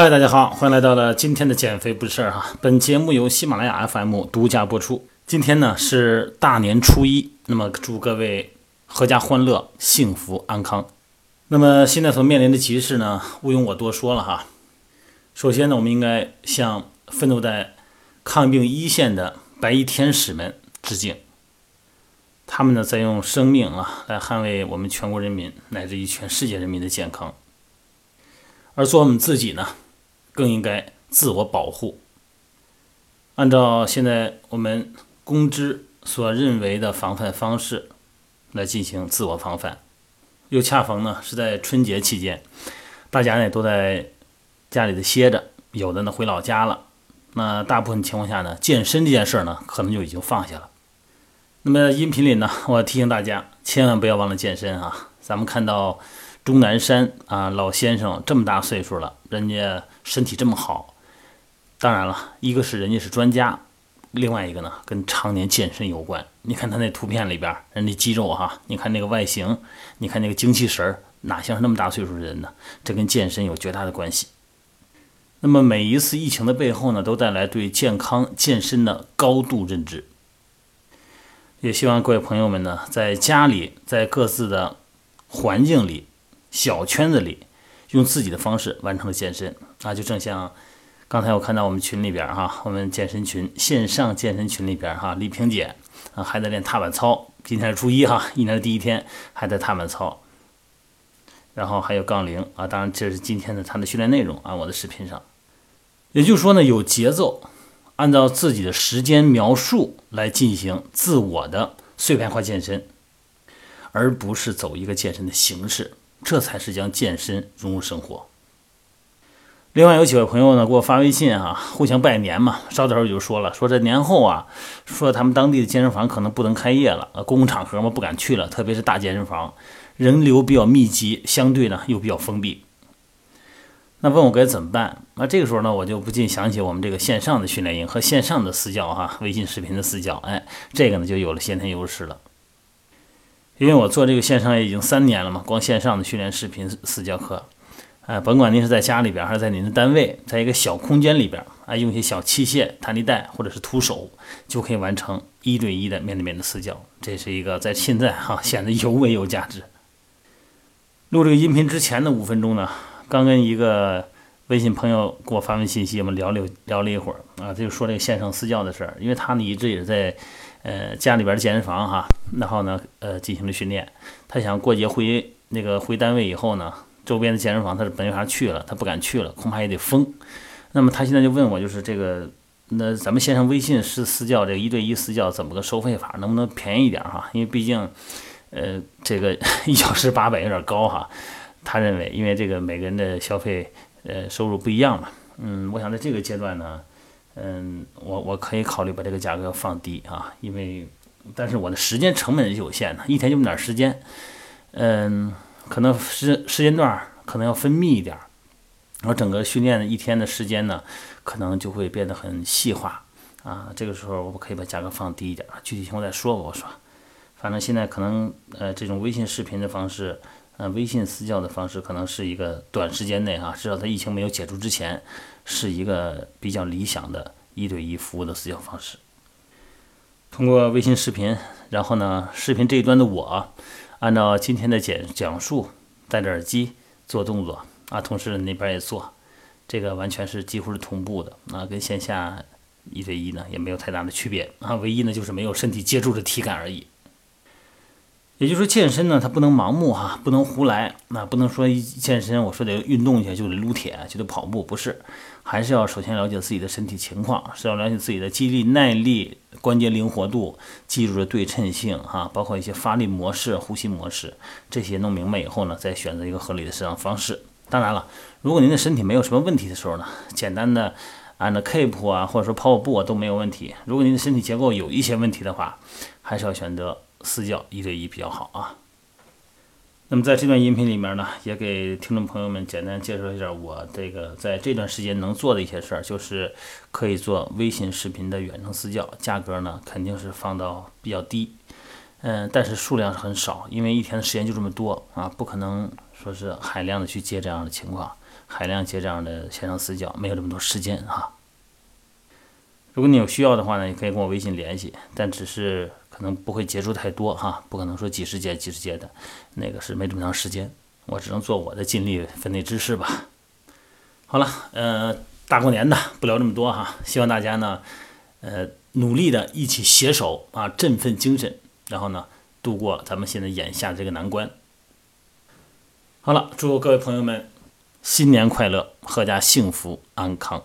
嗨，大家好，欢迎来到了今天的减肥不是事儿哈。本节目由喜马拉雅 FM 独家播出。今天呢是大年初一，那么祝各位阖家欢乐、幸福安康。那么现在所面临的局势呢，毋庸我多说了哈。首先呢，我们应该向奋斗在抗病一线的白衣天使们致敬。他们呢在用生命啊来捍卫我们全国人民乃至于全世界人民的健康。而做我们自己呢，更应该自我保护。按照现在我们公知所认为的防范方式来进行自我防范，又恰逢呢是在春节期间，大家呢都在家里头歇着，有的呢回老家了。那大部分情况下呢，健身这件事儿呢，可能就已经放下了。那么音频里呢，我提醒大家，千万不要忘了健身啊！咱们看到。钟南山啊，老先生这么大岁数了，人家身体这么好。当然了，一个是人家是专家，另外一个呢跟常年健身有关。你看他那图片里边，人家肌肉哈，你看那个外形，你看那个精气神儿，哪像是那么大岁数的人呢？这跟健身有绝大的关系。那么每一次疫情的背后呢，都带来对健康健身的高度认知。也希望各位朋友们呢，在家里，在各自的环境里。小圈子里，用自己的方式完成了健身啊，就正像刚才我看到我们群里边哈，我们健身群线上健身群里边哈，丽萍姐啊还在练踏板操，今天是初一哈，一年的第一天还在踏板操，然后还有杠铃啊，当然这是今天的他的训练内容啊，我的视频上，也就是说呢，有节奏，按照自己的时间描述来进行自我的碎片化健身，而不是走一个健身的形式。这才是将健身融入生活。另外有几位朋友呢给我发微信啊，互相拜年嘛。稍等会儿就说了，说这年后啊，说他们当地的健身房可能不能开业了，公共场合嘛不敢去了，特别是大健身房，人流比较密集，相对呢又比较封闭。那问我该怎么办？那这个时候呢，我就不禁想起我们这个线上的训练营和线上的私教哈，微信视频的私教，哎，这个呢就有了先天优势了。因为我做这个线上也已经三年了嘛，光线上的训练视频私教课，哎，甭管您是在家里边还是在您的单位，在一个小空间里边，哎，用一些小器械、弹力带或者是徒手，就可以完成一对一的面对面的私教。这是一个在现在哈 显得尤为有价值。录这个音频之前的五分钟呢，刚跟一个微信朋友给我发完信息，我们聊了聊了一会儿啊，他就说这个线上私教的事儿，因为他呢一直也在。呃，家里边的健身房哈，然后呢，呃，进行了训练。他想过节回那个回单位以后呢，周边的健身房他是没法去了，他不敢去了，恐怕也得封。那么他现在就问我，就是这个，那咱们线上微信是私教，这个一对一私教怎么个收费法？能不能便宜一点哈？因为毕竟，呃，这个 一小时八百有点高哈。他认为，因为这个每个人的消费呃收入不一样嘛。嗯，我想在这个阶段呢。嗯，我我可以考虑把这个价格放低啊，因为，但是我的时间成本是有限的，一天就那么点时间，嗯，可能时时间段可能要分密一点，然后整个训练的一天的时间呢，可能就会变得很细化啊。这个时候我可以把价格放低一点，具体情况再说吧。我说，反正现在可能呃这种微信视频的方式，呃微信私教的方式，可能是一个短时间内哈，至少在疫情没有解除之前。是一个比较理想的一对一服务的私教方式。通过微信视频，然后呢，视频这一端的我，按照今天的讲讲述，戴着耳机做动作啊，同时那边也做，这个完全是几乎是同步的啊，跟线下一对一呢也没有太大的区别啊，唯一呢就是没有身体接触的体感而已。也就是说，健身呢，它不能盲目哈，不能胡来，那不能说一健身，我说得运动一下就得撸铁，就得跑步，不是，还是要首先了解自己的身体情况，是要了解自己的肌力、耐力、关节灵活度、肌肉的对称性哈，包括一些发力模式、呼吸模式，这些弄明白以后呢，再选择一个合理的适当方式。当然了，如果您的身体没有什么问题的时候呢，简单的按照 keep 啊，或者说跑跑步啊都没有问题。如果您的身体结构有一些问题的话，还是要选择。私教一对一比较好啊。那么在这段音频里面呢，也给听众朋友们简单介绍一下我这个在这段时间能做的一些事儿，就是可以做微信视频的远程私教，价格呢肯定是放到比较低。嗯，但是数量是很少，因为一天的时间就这么多啊，不可能说是海量的去接这样的情况，海量接这样的线上私教，没有这么多时间哈。如果你有需要的话呢，也可以跟我微信联系，但只是可能不会接触太多哈，不可能说几十节几十节的，那个是没这么长时间，我只能做我的尽力分内之事吧。好了，呃，大过年的不聊这么多哈，希望大家呢，呃，努力的一起携手啊，振奋精神。然后呢，度过咱们现在眼下这个难关。好了，祝各位朋友们新年快乐，阖家幸福安康。